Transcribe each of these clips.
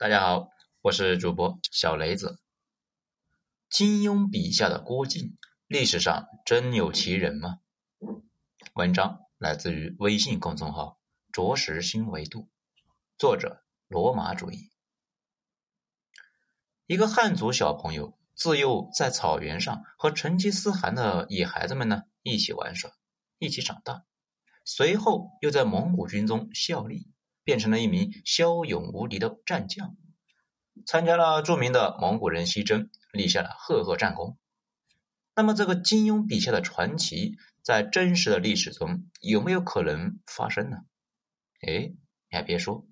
大家好，我是主播小雷子。金庸笔下的郭靖，历史上真有其人吗？文章来自于微信公众号“着实新维度”，作者罗马主义。一个汉族小朋友自幼在草原上和成吉思汗的野孩子们呢一起玩耍，一起长大，随后又在蒙古军中效力。变成了一名骁勇无敌的战将，参加了著名的蒙古人西征，立下了赫赫战功。那么，这个金庸笔下的传奇，在真实的历史中有没有可能发生呢？哎，你还别说，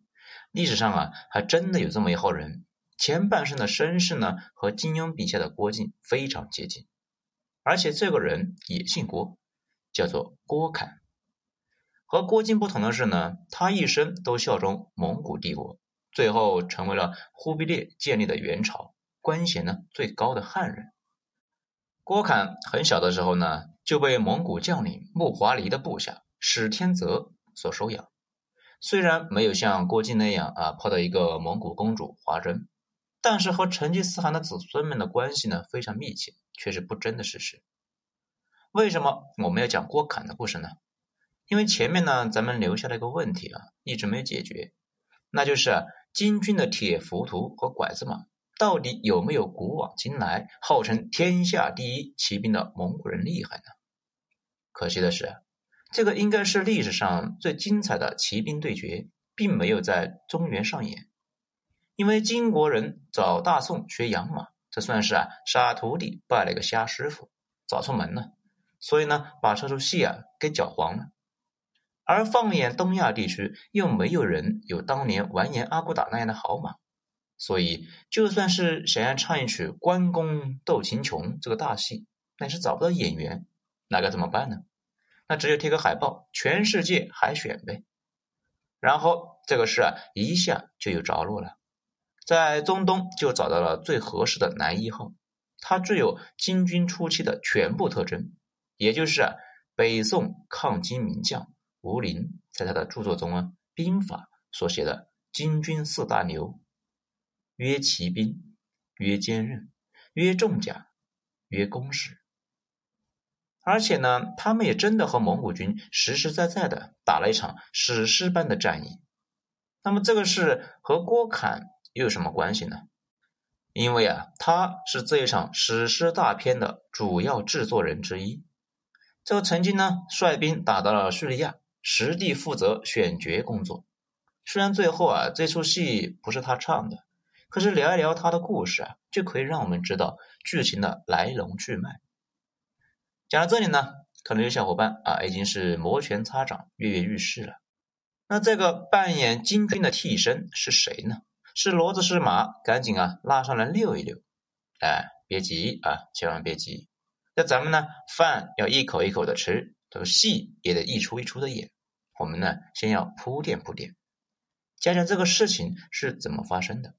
历史上啊，还真的有这么一号人，前半生的身世呢，和金庸笔下的郭靖非常接近，而且这个人也姓郭，叫做郭侃。和郭靖不同的是呢，他一生都效忠蒙古帝国，最后成为了忽必烈建立的元朝官衔呢最高的汉人。郭侃很小的时候呢，就被蒙古将领木华黎的部下史天泽所收养。虽然没有像郭靖那样啊泡到一个蒙古公主华珍，但是和成吉思汗的子孙们的关系呢非常密切，却是不争的事实。为什么我们要讲郭侃的故事呢？因为前面呢，咱们留下了一个问题啊，一直没有解决，那就是金军的铁浮屠和拐子马到底有没有古往今来号称天下第一骑兵的蒙古人厉害呢？可惜的是，这个应该是历史上最精彩的骑兵对决，并没有在中原上演。因为金国人找大宋学养马，这算是啊杀徒弟拜了个瞎师傅，找错门了，所以呢，把这出戏啊给搅黄了。而放眼东亚地区，又没有人有当年完颜阿骨打那样的好马，所以就算是想要唱一曲《关公斗秦琼》这个大戏，那是找不到演员，那该怎么办呢？那只有贴个海报，全世界海选呗。然后这个事啊，一下就有着落了，在中东就找到了最合适的男一号，他具有金军初期的全部特征，也就是，北宋抗金名将。吴林在他的著作中啊，《兵法》所写的金军四大牛，曰骑兵，曰坚韧，曰重甲，曰弓矢。而且呢，他们也真的和蒙古军实实在在的打了一场史诗般的战役。那么这个事和郭侃又有什么关系呢？因为啊，他是这一场史诗大片的主要制作人之一。这个曾经呢，率兵打到了叙利亚。实地负责选角工作，虽然最后啊这出戏不是他唱的，可是聊一聊他的故事啊，就可以让我们知道剧情的来龙去脉。讲到这里呢，可能有小伙伴啊已经是摩拳擦掌、跃跃欲试了。那这个扮演金军的替身是谁呢？是骡子是马？赶紧啊拉上来溜一溜。哎，别急啊，千万别急。那咱们呢，饭要一口一口的吃，这个戏也得一出一出的演。我们呢，先要铺垫铺垫，讲讲这个事情是怎么发生的。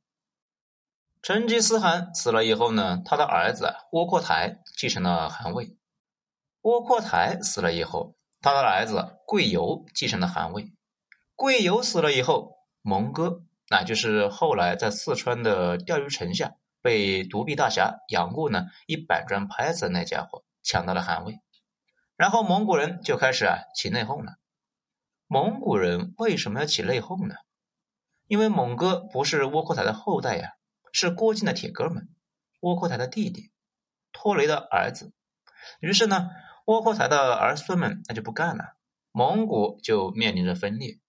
成吉思汗死了以后呢，他的儿子窝阔台继承了汗位。窝阔台死了以后，他的儿子贵由继承了汗位。贵由死了以后，蒙哥，那就是后来在四川的钓鱼城下被独臂大侠杨过呢一板砖拍死那家伙抢到了汗位。然后蒙古人就开始啊起内讧了。蒙古人为什么要起内讧呢？因为蒙哥不是窝阔台的后代呀，是郭靖的铁哥们，窝阔台的弟弟，拖雷的儿子。于是呢，窝阔台的儿孙们那就不干了，蒙古就面临着分裂。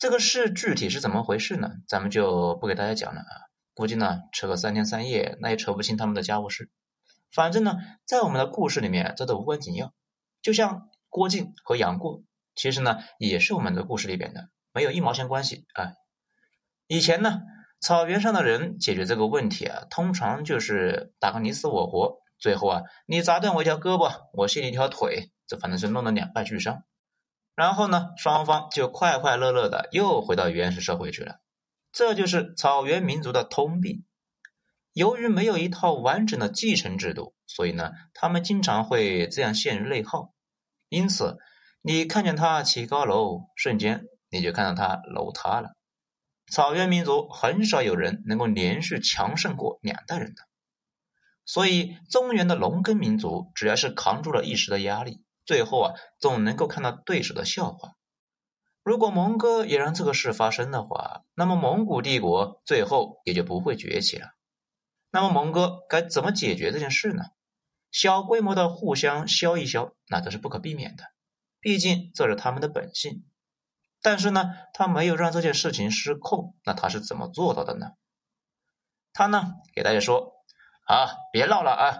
这个事具体是怎么回事呢？咱们就不给大家讲了啊，估计呢扯个三天三夜，那也扯不清他们的家务事。反正呢，在我们的故事里面，这都无关紧要。就像郭靖和杨过。其实呢，也是我们的故事里边的，没有一毛钱关系啊。以前呢，草原上的人解决这个问题啊，通常就是打个你死我活，最后啊，你砸断我一条胳膊，我卸你一条腿，这反正是弄得两败俱伤。然后呢，双方就快快乐乐的又回到原始社会去了。这就是草原民族的通病。由于没有一套完整的继承制度，所以呢，他们经常会这样陷入内耗，因此。你看见他起高楼，瞬间你就看到他楼塌了。草原民族很少有人能够连续强盛过两代人的。所以，中原的农耕民族只要是扛住了一时的压力，最后啊，总能够看到对手的笑话。如果蒙哥也让这个事发生的话，那么蒙古帝国最后也就不会崛起了。那么蒙哥该怎么解决这件事呢？小规模的互相削一削，那都是不可避免的，毕竟这是他们的本性。但是呢，他没有让这件事情失控，那他是怎么做到的呢？他呢，给大家说。啊，别闹了啊！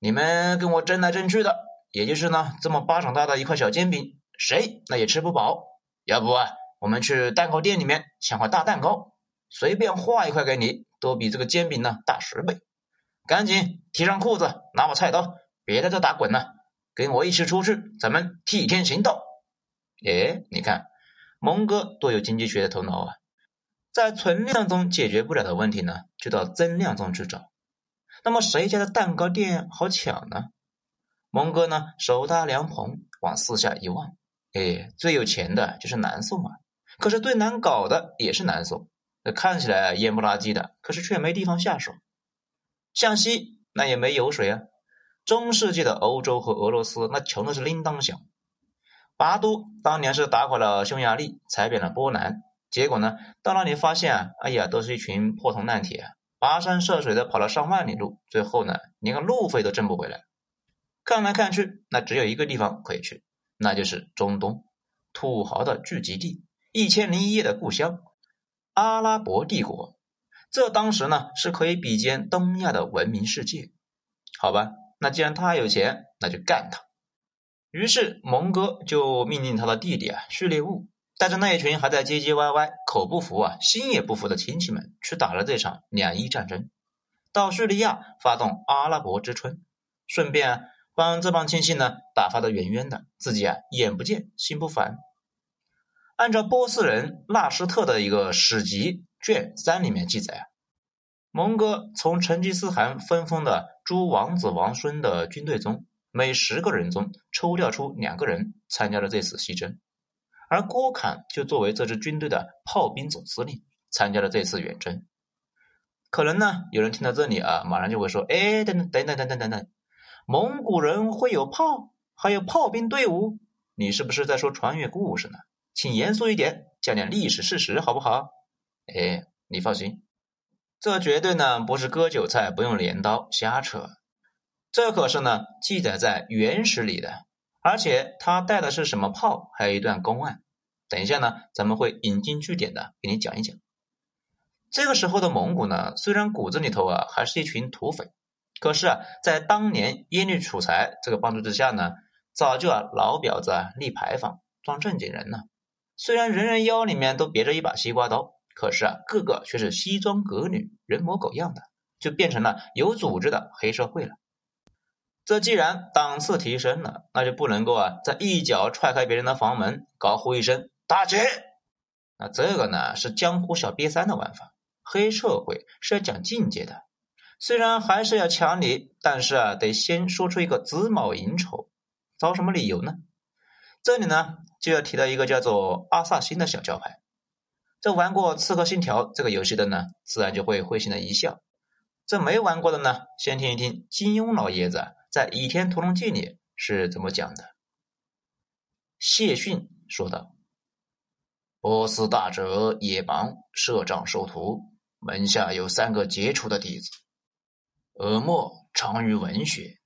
你们跟我争来争去的，也就是呢这么巴掌大的一块小煎饼，谁那也吃不饱。要不啊，我们去蛋糕店里面抢块大蛋糕，随便画一块给你，都比这个煎饼呢大十倍。赶紧提上裤子，拿把菜刀，别在这打滚了，跟我一起出去，咱们替天行道。哎，你看，蒙哥多有经济学的头脑啊！在存量中解决不了的问题呢，就到增量中去找。那么谁家的蛋糕店好抢呢？蒙哥呢手搭凉棚往四下一望，哎，最有钱的就是南宋啊，可是最难搞的也是南宋。那看起来烟不拉几的，可是却没地方下手。向西那也没油水啊。中世纪的欧洲和俄罗斯那穷的是叮当响。拔都当年是打垮了匈牙利，踩扁了波兰，结果呢到那里发现啊，哎呀，都是一群破铜烂铁。跋山涉水的跑了上万里路，最后呢，连个路费都挣不回来。看来看去，那只有一个地方可以去，那就是中东，土豪的聚集地，一千零一夜的故乡——阿拉伯帝国。这当时呢，是可以比肩东亚的文明世界。好吧，那既然他有钱，那就干他。于是蒙哥就命令他的弟弟啊，序列兀。带着那一群还在唧唧歪歪、口不服啊、心也不服的亲戚们，去打了这场两伊战争，到叙利亚发动阿拉伯之春，顺便帮这帮亲戚呢打发的远远的，自己啊眼不见心不烦。按照波斯人纳什特的一个史籍卷三里面记载啊，蒙哥从成吉思汗分封的诸王子王孙的军队中，每十个人中抽调出两个人参加了这次西征。而郭侃就作为这支军队的炮兵总司令，参加了这次远征。可能呢，有人听到这里啊，马上就会说：“哎，等等等等等等等等，蒙古人会有炮，还有炮兵队伍？你是不是在说穿越故事呢？请严肃一点，讲点历史事实好不好？”哎，你放心，这绝对呢不是割韭菜不用镰刀瞎扯，这可是呢记载在原始里的。而且他带的是什么炮？还有一段公案。等一下呢，咱们会引经据典的给你讲一讲。这个时候的蒙古呢，虽然骨子里头啊还是一群土匪，可是啊，在当年耶律楚材这个帮助之下呢，早就啊老婊子啊立牌坊装正经人呢。虽然人人腰里面都别着一把西瓜刀，可是啊，个个却是西装革履、人模狗样的，就变成了有组织的黑社会了。这既然档次提升了，那就不能够啊，再一脚踹开别人的房门，高呼一声“大姐”。那这个呢是江湖小瘪三的玩法。黑社会是要讲境界的，虽然还是要抢你，但是啊，得先说出一个子卯寅丑，找什么理由呢？这里呢就要提到一个叫做阿萨辛的小教派。这玩过《刺客信条》这个游戏的呢，自然就会会心的一笑。这没玩过的呢，先听一听金庸老爷子。在《倚天屠龙记》里是怎么讲的？谢逊说道：“波斯大哲野芒设帐收徒，门下有三个杰出的弟子。尔莫长于文学，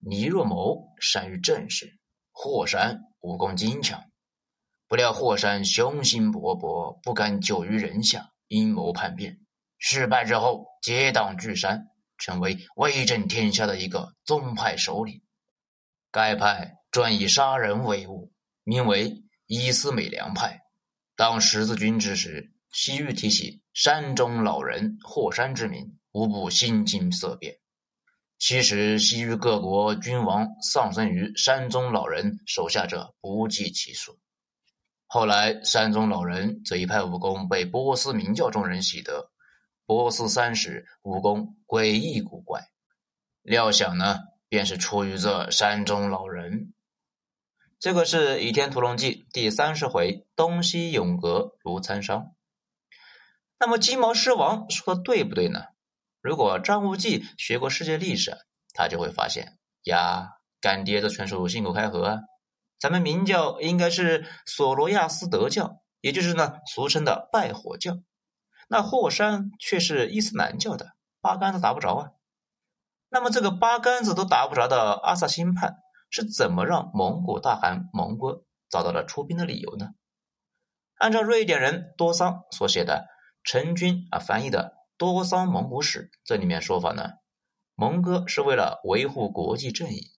倪若谋善于政事，霍山武功精强。不料霍山雄心勃勃，不甘久于人下，阴谋叛变，失败之后结党聚山。”成为威震天下的一个宗派首领。该派专以杀人为务，名为伊斯美良派。当十字军之时，西域提起山中老人霍山之名，无不心惊色变。其实，西域各国君王丧生于山中老人手下者不计其数。后来，山中老人这一派武功被波斯明教中人习得。波斯三世武功诡异古怪，料想呢，便是出于这山中老人。这个是《倚天屠龙记》第三十回“东西永隔如参商”。那么金毛狮王说的对不对呢？如果张无忌学过世界历史，他就会发现呀，干爹这纯属信口开河啊！咱们明教应该是索罗亚斯德教，也就是呢俗称的拜火教，那霍山却是伊斯兰教的，八竿子打不着啊！那么这个八竿子都打不着的阿萨辛派是怎么让蒙古大汗蒙哥找到了出兵的理由呢？按照瑞典人多桑所写的陈军啊翻译的《多桑蒙古史》，这里面说法呢，蒙哥是为了维护国际正义，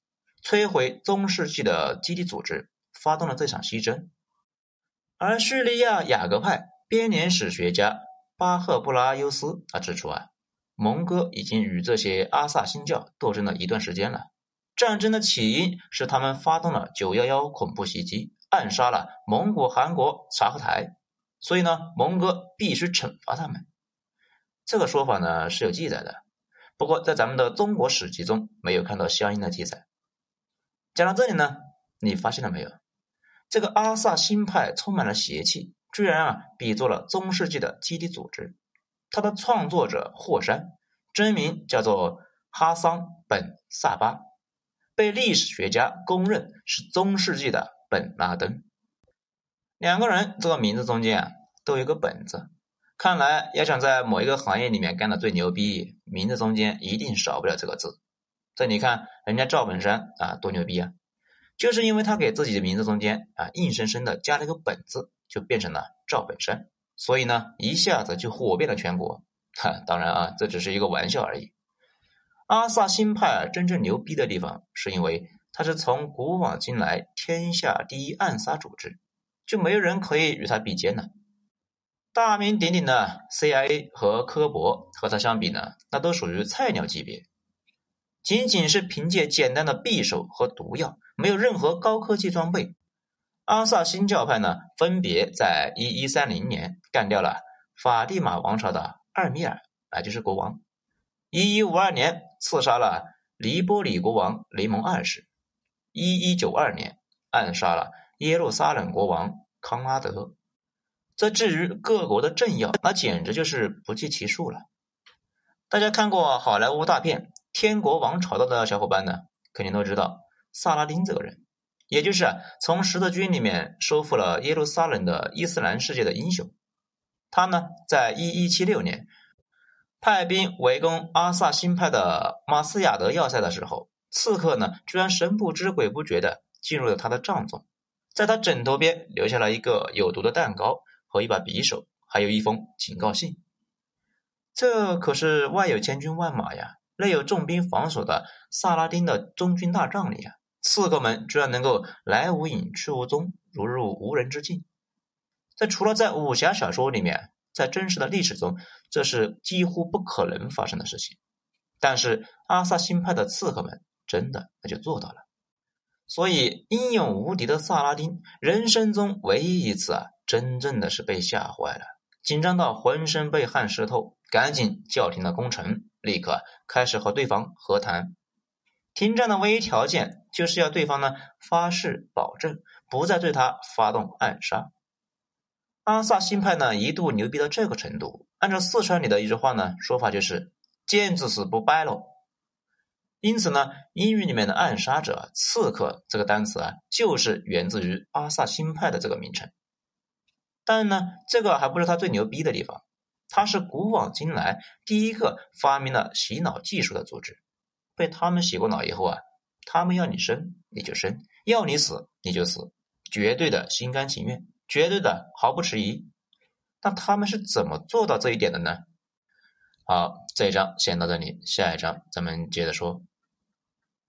摧毁中世纪的基地组织，发动了这场西征。而叙利亚雅各派编年史学家巴赫布拉尤斯他指出啊。蒙哥已经与这些阿萨辛教斗争了一段时间了。战争的起因是他们发动了九幺幺恐怖袭击，暗杀了蒙古汗国察合台，所以呢，蒙哥必须惩罚他们。这个说法呢是有记载的，不过在咱们的中国史籍中没有看到相应的记载。讲到这里呢，你发现了没有？这个阿萨辛派充满了邪气，居然啊比作了中世纪的基地组织。他的创作者霍山，真名叫做哈桑本萨巴，被历史学家公认是中世纪的本拉登。两个人这个名字中间啊，都有个本字，看来要想在某一个行业里面干的最牛逼，名字中间一定少不了这个字。这你看，人家赵本山啊，多牛逼啊！就是因为他给自己的名字中间啊，硬生生的加了个本字，就变成了赵本山。所以呢，一下子就火遍了全国。哈，当然啊，这只是一个玩笑而已。阿萨辛派真正牛逼的地方，是因为他是从古往今来天下第一暗杀组织，就没有人可以与他比肩了。大名鼎鼎的 CIA 和科博和他相比呢，那都属于菜鸟级别。仅仅是凭借简单的匕首和毒药，没有任何高科技装备。阿萨辛教派呢，分别在一一三零年干掉了法蒂玛王朝的二米尔，啊，就是国王；一一五二年刺杀了黎波里国王雷蒙二世；一一九二年暗杀了耶路撒冷国王康拉德。这至于各国的政要，那简直就是不计其数了。大家看过好莱坞大片《天国王朝》的小伙伴呢，肯定都知道萨拉丁这个人。也就是从十字军里面收复了耶路撒冷的伊斯兰世界的英雄，他呢，在一一七六年派兵围攻阿萨辛派的马斯亚德要塞的时候，刺客呢居然神不知鬼不觉的进入了他的帐中，在他枕头边留下了一个有毒的蛋糕和一把匕首，还有一封警告信。这可是外有千军万马呀，内有重兵防守的萨拉丁的中军大帐里啊。刺客们居然能够来无影去无踪，如入无人之境。这除了在武侠小说里面，在真实的历史中，这是几乎不可能发生的事情。但是阿萨辛派的刺客们真的那就做到了。所以英勇无敌的萨拉丁，人生中唯一一次啊，真正的是被吓坏了，紧张到浑身被汗湿透，赶紧叫停了攻城，立刻开始和对方和谈。停战的唯一条件就是要对方呢发誓保证不再对他发动暗杀。阿萨辛派呢一度牛逼到这个程度，按照四川里的一句话呢说法就是“见子死不掰喽”。因此呢，英语里面的暗杀者、刺客这个单词啊，就是源自于阿萨辛派的这个名称。但呢，这个还不是他最牛逼的地方，他是古往今来第一个发明了洗脑技术的组织。被他们洗过脑以后啊，他们要你生你就生，要你死你就死，绝对的心甘情愿，绝对的毫不迟疑。那他们是怎么做到这一点的呢？好，这一章先到这里，下一章咱们接着说。